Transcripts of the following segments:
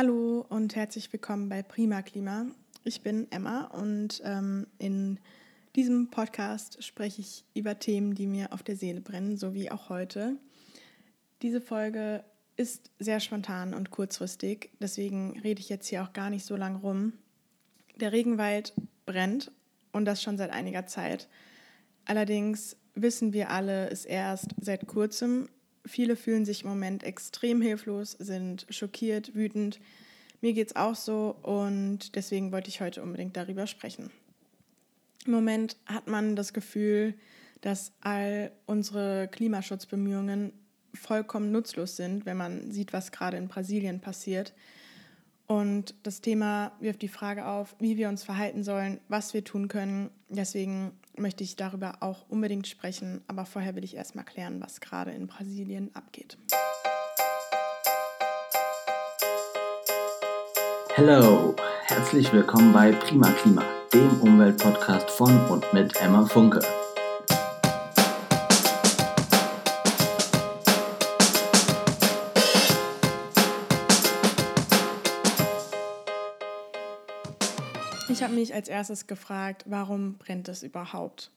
Hallo und herzlich willkommen bei Prima Klima. Ich bin Emma und ähm, in diesem Podcast spreche ich über Themen, die mir auf der Seele brennen, so wie auch heute. Diese Folge ist sehr spontan und kurzfristig, deswegen rede ich jetzt hier auch gar nicht so lang rum. Der Regenwald brennt und das schon seit einiger Zeit. Allerdings wissen wir alle es erst seit kurzem Viele fühlen sich im Moment extrem hilflos, sind schockiert, wütend. Mir geht es auch so und deswegen wollte ich heute unbedingt darüber sprechen. Im Moment hat man das Gefühl, dass all unsere Klimaschutzbemühungen vollkommen nutzlos sind, wenn man sieht, was gerade in Brasilien passiert. Und das Thema wirft die Frage auf, wie wir uns verhalten sollen, was wir tun können. Deswegen möchte ich darüber auch unbedingt sprechen, aber vorher will ich erstmal klären, was gerade in Brasilien abgeht. Hallo, herzlich willkommen bei Prima Klima, dem Umweltpodcast von und mit Emma Funke. Ich habe mich als erstes gefragt, warum brennt es überhaupt?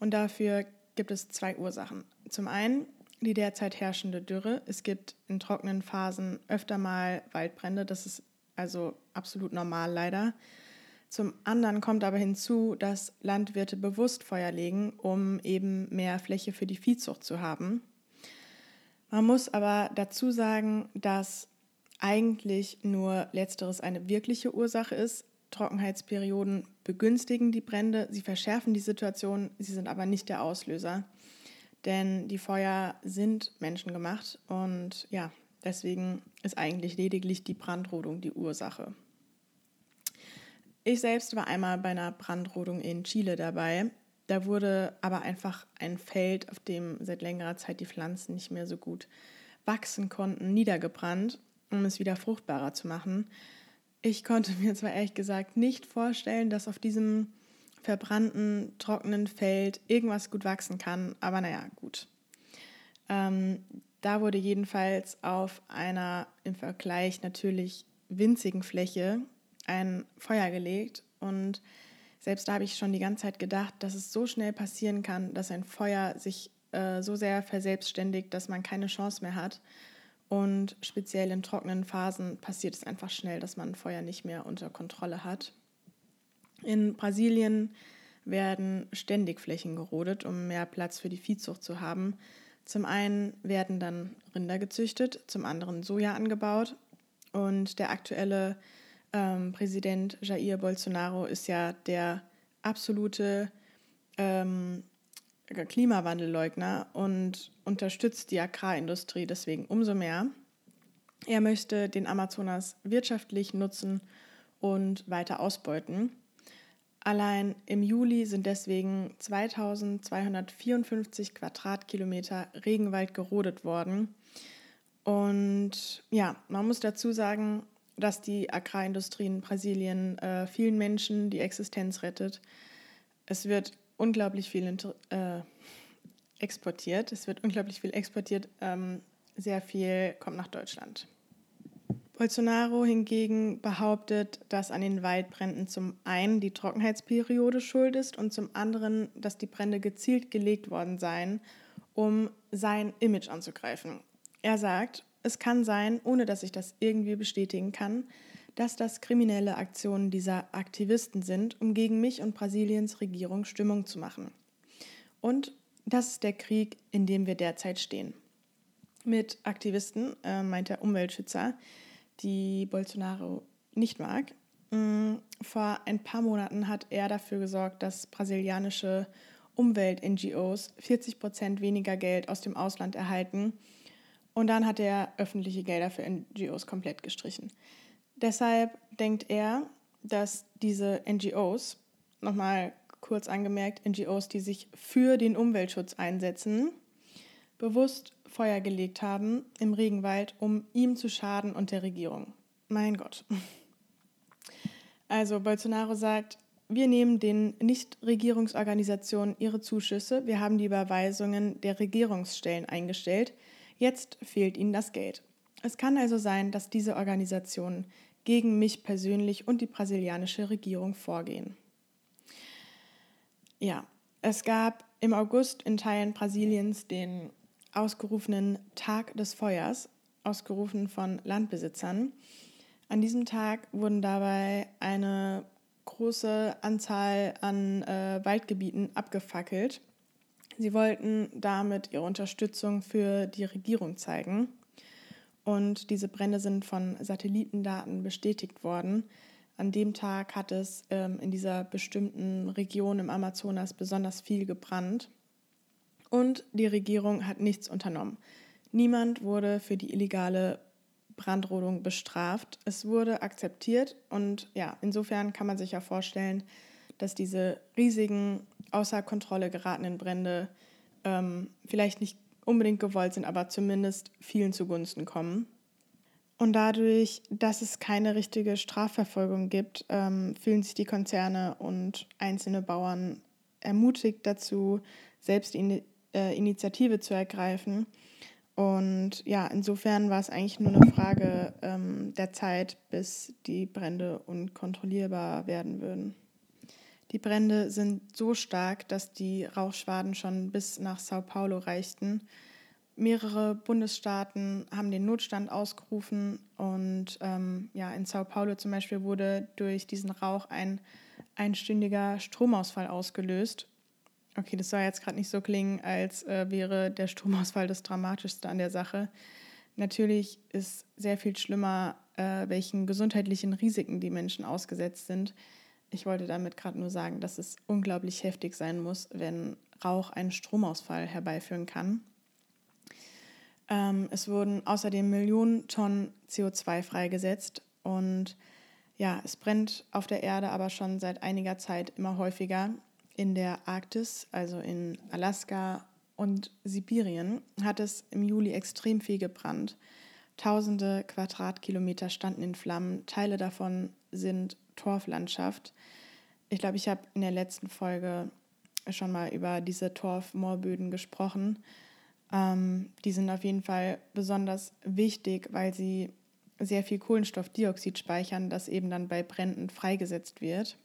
Und dafür gibt es zwei Ursachen. Zum einen die derzeit herrschende Dürre. Es gibt in trockenen Phasen öfter mal Waldbrände. Das ist also absolut normal leider. Zum anderen kommt aber hinzu, dass Landwirte bewusst Feuer legen, um eben mehr Fläche für die Viehzucht zu haben. Man muss aber dazu sagen, dass eigentlich nur letzteres eine wirkliche Ursache ist. Trockenheitsperioden begünstigen die Brände, sie verschärfen die Situation, sie sind aber nicht der Auslöser. Denn die Feuer sind menschengemacht und ja, deswegen ist eigentlich lediglich die Brandrodung die Ursache. Ich selbst war einmal bei einer Brandrodung in Chile dabei. Da wurde aber einfach ein Feld, auf dem seit längerer Zeit die Pflanzen nicht mehr so gut wachsen konnten, niedergebrannt, um es wieder fruchtbarer zu machen. Ich konnte mir zwar ehrlich gesagt nicht vorstellen, dass auf diesem verbrannten, trockenen Feld irgendwas gut wachsen kann, aber naja, gut. Ähm, da wurde jedenfalls auf einer im Vergleich natürlich winzigen Fläche ein Feuer gelegt und selbst da habe ich schon die ganze Zeit gedacht, dass es so schnell passieren kann, dass ein Feuer sich äh, so sehr verselbstständigt, dass man keine Chance mehr hat. Und speziell in trockenen Phasen passiert es einfach schnell, dass man Feuer nicht mehr unter Kontrolle hat. In Brasilien werden ständig Flächen gerodet, um mehr Platz für die Viehzucht zu haben. Zum einen werden dann Rinder gezüchtet, zum anderen Soja angebaut. Und der aktuelle ähm, Präsident Jair Bolsonaro ist ja der absolute ähm, Klimawandelleugner und unterstützt die Agrarindustrie deswegen umso mehr. Er möchte den Amazonas wirtschaftlich nutzen und weiter ausbeuten. Allein im Juli sind deswegen 2254 Quadratkilometer Regenwald gerodet worden. Und ja, man muss dazu sagen, dass die Agrarindustrie in Brasilien äh, vielen Menschen die Existenz rettet. Es wird unglaublich viel äh, exportiert. Es wird unglaublich viel exportiert. Ähm, sehr viel kommt nach Deutschland. Bolsonaro hingegen behauptet, dass an den Waldbränden zum einen die Trockenheitsperiode schuld ist und zum anderen, dass die Brände gezielt gelegt worden seien, um sein Image anzugreifen. Er sagt, es kann sein, ohne dass ich das irgendwie bestätigen kann, dass das kriminelle Aktionen dieser Aktivisten sind, um gegen mich und Brasiliens Regierung Stimmung zu machen. Und das ist der Krieg, in dem wir derzeit stehen. Mit Aktivisten äh, meint der Umweltschützer, die Bolsonaro nicht mag. Mm, vor ein paar Monaten hat er dafür gesorgt, dass brasilianische Umwelt-NGOs 40 Prozent weniger Geld aus dem Ausland erhalten. Und dann hat er öffentliche Gelder für NGOs komplett gestrichen. Deshalb denkt er, dass diese NGOs, nochmal kurz angemerkt, NGOs, die sich für den Umweltschutz einsetzen, bewusst Feuer gelegt haben im Regenwald, um ihm zu schaden und der Regierung. Mein Gott. Also Bolsonaro sagt, wir nehmen den Nichtregierungsorganisationen ihre Zuschüsse, wir haben die Überweisungen der Regierungsstellen eingestellt, jetzt fehlt ihnen das Geld. Es kann also sein, dass diese Organisationen gegen mich persönlich und die brasilianische Regierung vorgehen. Ja, es gab im August in Teilen Brasiliens den ausgerufenen Tag des Feuers, ausgerufen von Landbesitzern. An diesem Tag wurden dabei eine große Anzahl an äh, Waldgebieten abgefackelt. Sie wollten damit ihre Unterstützung für die Regierung zeigen. Und diese Brände sind von Satellitendaten bestätigt worden. An dem Tag hat es ähm, in dieser bestimmten Region im Amazonas besonders viel gebrannt. Und die Regierung hat nichts unternommen. Niemand wurde für die illegale Brandrodung bestraft. Es wurde akzeptiert und ja, insofern kann man sich ja vorstellen, dass diese riesigen, außer Kontrolle geratenen Brände ähm, vielleicht nicht unbedingt gewollt sind, aber zumindest vielen zugunsten kommen. Und dadurch, dass es keine richtige Strafverfolgung gibt, ähm, fühlen sich die Konzerne und einzelne Bauern ermutigt dazu, selbst die äh, Initiative zu ergreifen. Und ja, insofern war es eigentlich nur eine Frage ähm, der Zeit, bis die Brände unkontrollierbar werden würden. Die Brände sind so stark, dass die Rauchschwaden schon bis nach Sao Paulo reichten. Mehrere Bundesstaaten haben den Notstand ausgerufen und ähm, ja, in Sao Paulo zum Beispiel wurde durch diesen Rauch ein einstündiger Stromausfall ausgelöst. Okay, das soll jetzt gerade nicht so klingen, als äh, wäre der Stromausfall das Dramatischste an der Sache. Natürlich ist sehr viel schlimmer, äh, welchen gesundheitlichen Risiken die Menschen ausgesetzt sind. Ich wollte damit gerade nur sagen, dass es unglaublich heftig sein muss, wenn Rauch einen Stromausfall herbeiführen kann. Ähm, es wurden außerdem Millionen Tonnen CO2 freigesetzt und ja, es brennt auf der Erde aber schon seit einiger Zeit immer häufiger. In der Arktis, also in Alaska und Sibirien, hat es im Juli extrem viel gebrannt. Tausende Quadratkilometer standen in Flammen, Teile davon sind Torflandschaft. Ich glaube, ich habe in der letzten Folge schon mal über diese Torfmoorböden gesprochen. Ähm, die sind auf jeden Fall besonders wichtig, weil sie sehr viel Kohlenstoffdioxid speichern, das eben dann bei Bränden freigesetzt wird.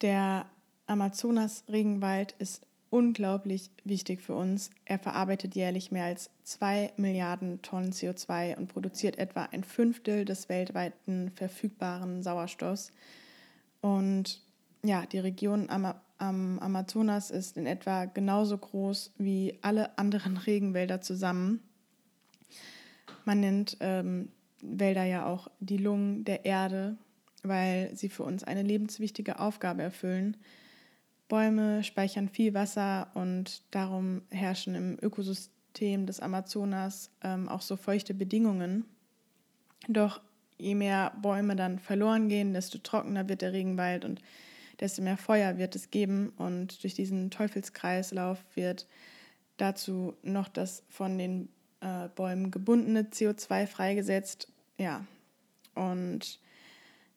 Der Amazonas-Regenwald ist unglaublich wichtig für uns. Er verarbeitet jährlich mehr als zwei Milliarden Tonnen CO2 und produziert etwa ein Fünftel des weltweiten verfügbaren Sauerstoffs. Und ja, die Region am am Amazonas ist in etwa genauso groß wie alle anderen Regenwälder zusammen. Man nennt ähm, Wälder ja auch die Lungen der Erde, weil sie für uns eine lebenswichtige Aufgabe erfüllen. Bäume speichern viel Wasser und darum herrschen im Ökosystem des Amazonas ähm, auch so feuchte Bedingungen. Doch je mehr Bäume dann verloren gehen, desto trockener wird der Regenwald und desto mehr Feuer wird es geben. Und durch diesen Teufelskreislauf wird dazu noch das von den äh, Bäumen gebundene CO2 freigesetzt. Ja, und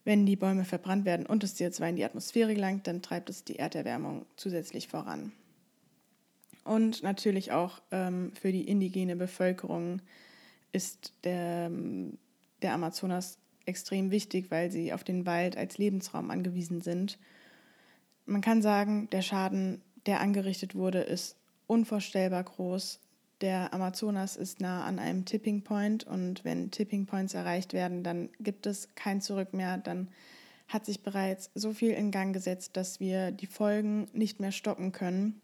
wenn die Bäume verbrannt werden und das CO2 in die Atmosphäre gelangt, dann treibt es die Erderwärmung zusätzlich voran. Und natürlich auch ähm, für die indigene Bevölkerung ist der, der Amazonas extrem wichtig, weil sie auf den Wald als Lebensraum angewiesen sind man kann sagen, der Schaden, der angerichtet wurde, ist unvorstellbar groß. Der Amazonas ist nah an einem Tipping Point und wenn Tipping Points erreicht werden, dann gibt es kein Zurück mehr. Dann hat sich bereits so viel in Gang gesetzt, dass wir die Folgen nicht mehr stoppen können.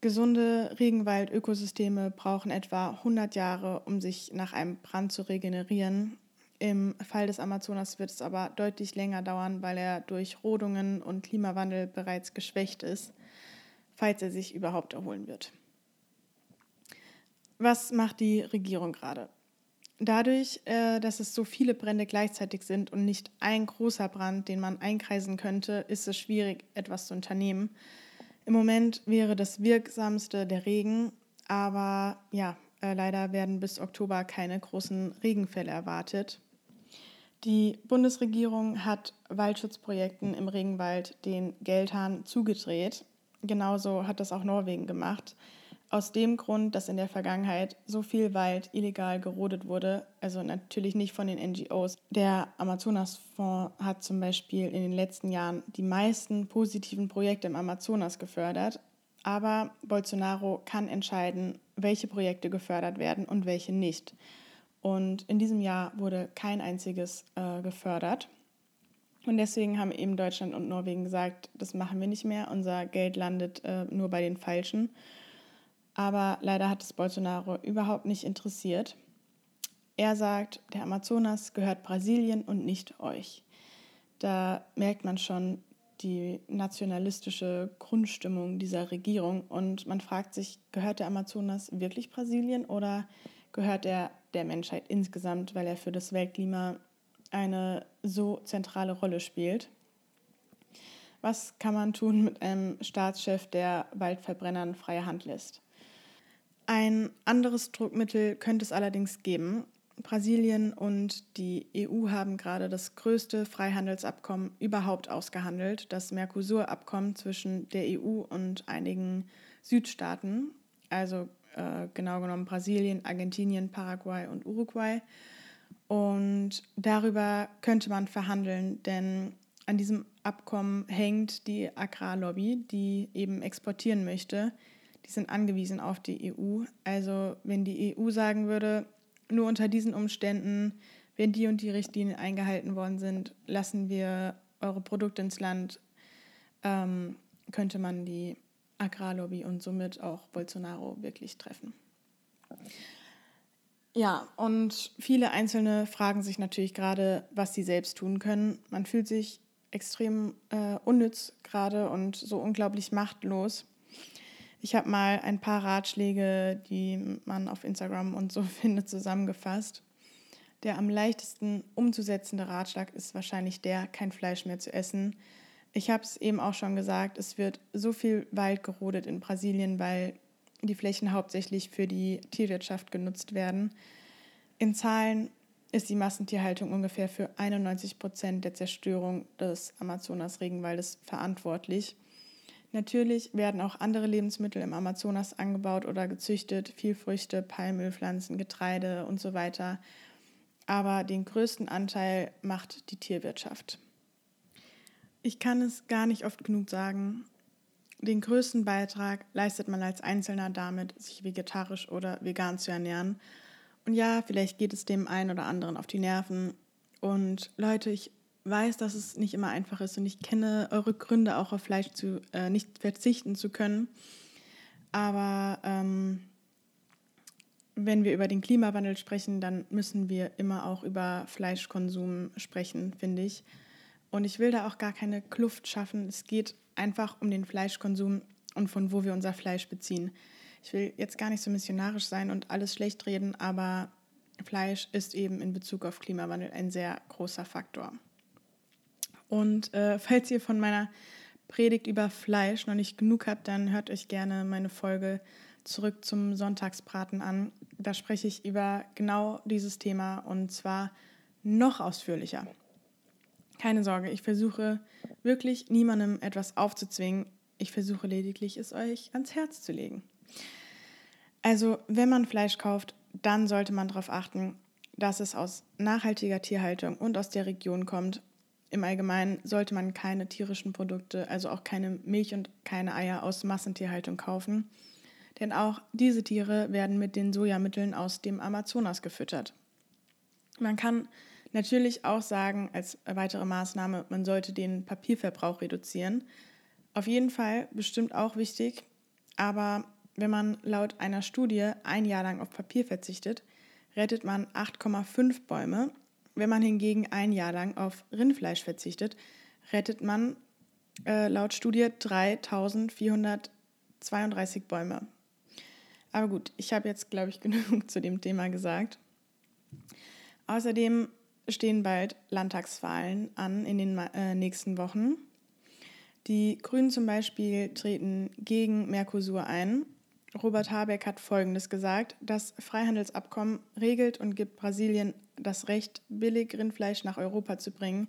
Gesunde Regenwaldökosysteme brauchen etwa 100 Jahre, um sich nach einem Brand zu regenerieren. Im Fall des Amazonas wird es aber deutlich länger dauern, weil er durch Rodungen und Klimawandel bereits geschwächt ist, falls er sich überhaupt erholen wird. Was macht die Regierung gerade? Dadurch, äh, dass es so viele Brände gleichzeitig sind und nicht ein großer Brand, den man einkreisen könnte, ist es schwierig, etwas zu unternehmen. Im Moment wäre das wirksamste der Regen, aber ja, äh, leider werden bis Oktober keine großen Regenfälle erwartet. Die Bundesregierung hat Waldschutzprojekten im Regenwald den Geldhahn zugedreht. Genauso hat das auch Norwegen gemacht. Aus dem Grund, dass in der Vergangenheit so viel Wald illegal gerodet wurde, also natürlich nicht von den NGOs. Der Amazonasfonds hat zum Beispiel in den letzten Jahren die meisten positiven Projekte im Amazonas gefördert, aber Bolsonaro kann entscheiden, welche Projekte gefördert werden und welche nicht. Und in diesem Jahr wurde kein einziges äh, gefördert. Und deswegen haben eben Deutschland und Norwegen gesagt, das machen wir nicht mehr, unser Geld landet äh, nur bei den Falschen. Aber leider hat es Bolsonaro überhaupt nicht interessiert. Er sagt, der Amazonas gehört Brasilien und nicht euch. Da merkt man schon die nationalistische Grundstimmung dieser Regierung und man fragt sich, gehört der Amazonas wirklich Brasilien oder gehört er der Menschheit insgesamt, weil er für das Weltklima eine so zentrale Rolle spielt? Was kann man tun mit einem Staatschef, der Waldverbrennern freie Hand lässt? Ein anderes Druckmittel könnte es allerdings geben. Brasilien und die EU haben gerade das größte Freihandelsabkommen überhaupt ausgehandelt, das Mercosur-Abkommen zwischen der EU und einigen Südstaaten, also äh, genau genommen Brasilien, Argentinien, Paraguay und Uruguay. Und darüber könnte man verhandeln, denn an diesem Abkommen hängt die Agrarlobby, die eben exportieren möchte die sind angewiesen auf die EU. Also wenn die EU sagen würde, nur unter diesen Umständen, wenn die und die Richtlinien eingehalten worden sind, lassen wir eure Produkte ins Land, ähm, könnte man die Agrarlobby und somit auch Bolsonaro wirklich treffen. Ja, und viele Einzelne fragen sich natürlich gerade, was sie selbst tun können. Man fühlt sich extrem äh, unnütz gerade und so unglaublich machtlos. Ich habe mal ein paar Ratschläge, die man auf Instagram und so findet, zusammengefasst. Der am leichtesten umzusetzende Ratschlag ist wahrscheinlich der, kein Fleisch mehr zu essen. Ich habe es eben auch schon gesagt, es wird so viel Wald gerodet in Brasilien, weil die Flächen hauptsächlich für die Tierwirtschaft genutzt werden. In Zahlen ist die Massentierhaltung ungefähr für 91 Prozent der Zerstörung des Amazonas-Regenwaldes verantwortlich. Natürlich werden auch andere Lebensmittel im Amazonas angebaut oder gezüchtet, viel Früchte, Palmölpflanzen, Getreide und so weiter. Aber den größten Anteil macht die Tierwirtschaft. Ich kann es gar nicht oft genug sagen. Den größten Beitrag leistet man als Einzelner damit, sich vegetarisch oder vegan zu ernähren. Und ja, vielleicht geht es dem einen oder anderen auf die Nerven. Und Leute, ich weiß, dass es nicht immer einfach ist und ich kenne eure Gründe auch auf Fleisch zu, äh, nicht verzichten zu können. Aber ähm, wenn wir über den Klimawandel sprechen, dann müssen wir immer auch über Fleischkonsum sprechen, finde ich. Und ich will da auch gar keine Kluft schaffen. Es geht einfach um den Fleischkonsum und von wo wir unser Fleisch beziehen. Ich will jetzt gar nicht so missionarisch sein und alles schlecht reden, aber Fleisch ist eben in Bezug auf Klimawandel ein sehr großer Faktor. Und äh, falls ihr von meiner Predigt über Fleisch noch nicht genug habt, dann hört euch gerne meine Folge zurück zum Sonntagsbraten an. Da spreche ich über genau dieses Thema und zwar noch ausführlicher. Keine Sorge, ich versuche wirklich niemandem etwas aufzuzwingen. Ich versuche lediglich, es euch ans Herz zu legen. Also, wenn man Fleisch kauft, dann sollte man darauf achten, dass es aus nachhaltiger Tierhaltung und aus der Region kommt im Allgemeinen sollte man keine tierischen Produkte, also auch keine Milch und keine Eier aus Massentierhaltung kaufen, denn auch diese Tiere werden mit den Sojamitteln aus dem Amazonas gefüttert. Man kann natürlich auch sagen, als weitere Maßnahme, man sollte den Papierverbrauch reduzieren. Auf jeden Fall bestimmt auch wichtig, aber wenn man laut einer Studie ein Jahr lang auf Papier verzichtet, rettet man 8,5 Bäume wenn man hingegen ein Jahr lang auf Rindfleisch verzichtet, rettet man äh, laut Studie 3432 Bäume. Aber gut, ich habe jetzt, glaube ich, genug zu dem Thema gesagt. Außerdem stehen bald Landtagswahlen an in den äh, nächsten Wochen. Die Grünen zum Beispiel treten gegen Mercosur ein. Robert Habeck hat Folgendes gesagt. Das Freihandelsabkommen regelt und gibt Brasilien das Recht, billig Rindfleisch nach Europa zu bringen.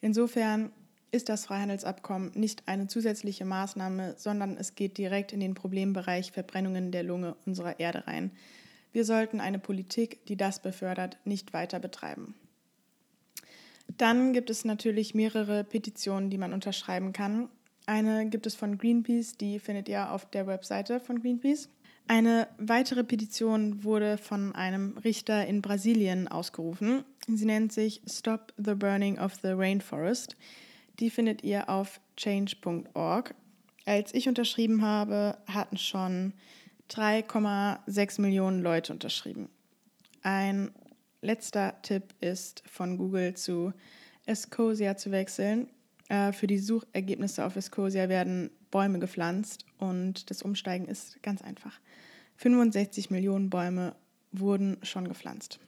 Insofern ist das Freihandelsabkommen nicht eine zusätzliche Maßnahme, sondern es geht direkt in den Problembereich Verbrennungen der Lunge unserer Erde rein. Wir sollten eine Politik, die das befördert, nicht weiter betreiben. Dann gibt es natürlich mehrere Petitionen, die man unterschreiben kann. Eine gibt es von Greenpeace, die findet ihr auf der Webseite von Greenpeace. Eine weitere Petition wurde von einem Richter in Brasilien ausgerufen. Sie nennt sich Stop the Burning of the Rainforest. Die findet ihr auf change.org. Als ich unterschrieben habe, hatten schon 3,6 Millionen Leute unterschrieben. Ein letzter Tipp ist von Google zu Escosia zu wechseln. Äh, für die Suchergebnisse auf Escosia werden Bäume gepflanzt und das Umsteigen ist ganz einfach. 65 Millionen Bäume wurden schon gepflanzt.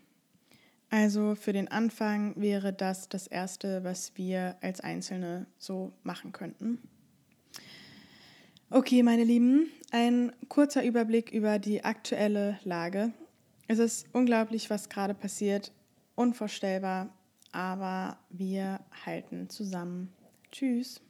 Also für den Anfang wäre das das Erste, was wir als Einzelne so machen könnten. Okay, meine Lieben, ein kurzer Überblick über die aktuelle Lage. Es ist unglaublich, was gerade passiert, unvorstellbar, aber wir halten zusammen. Tschüss.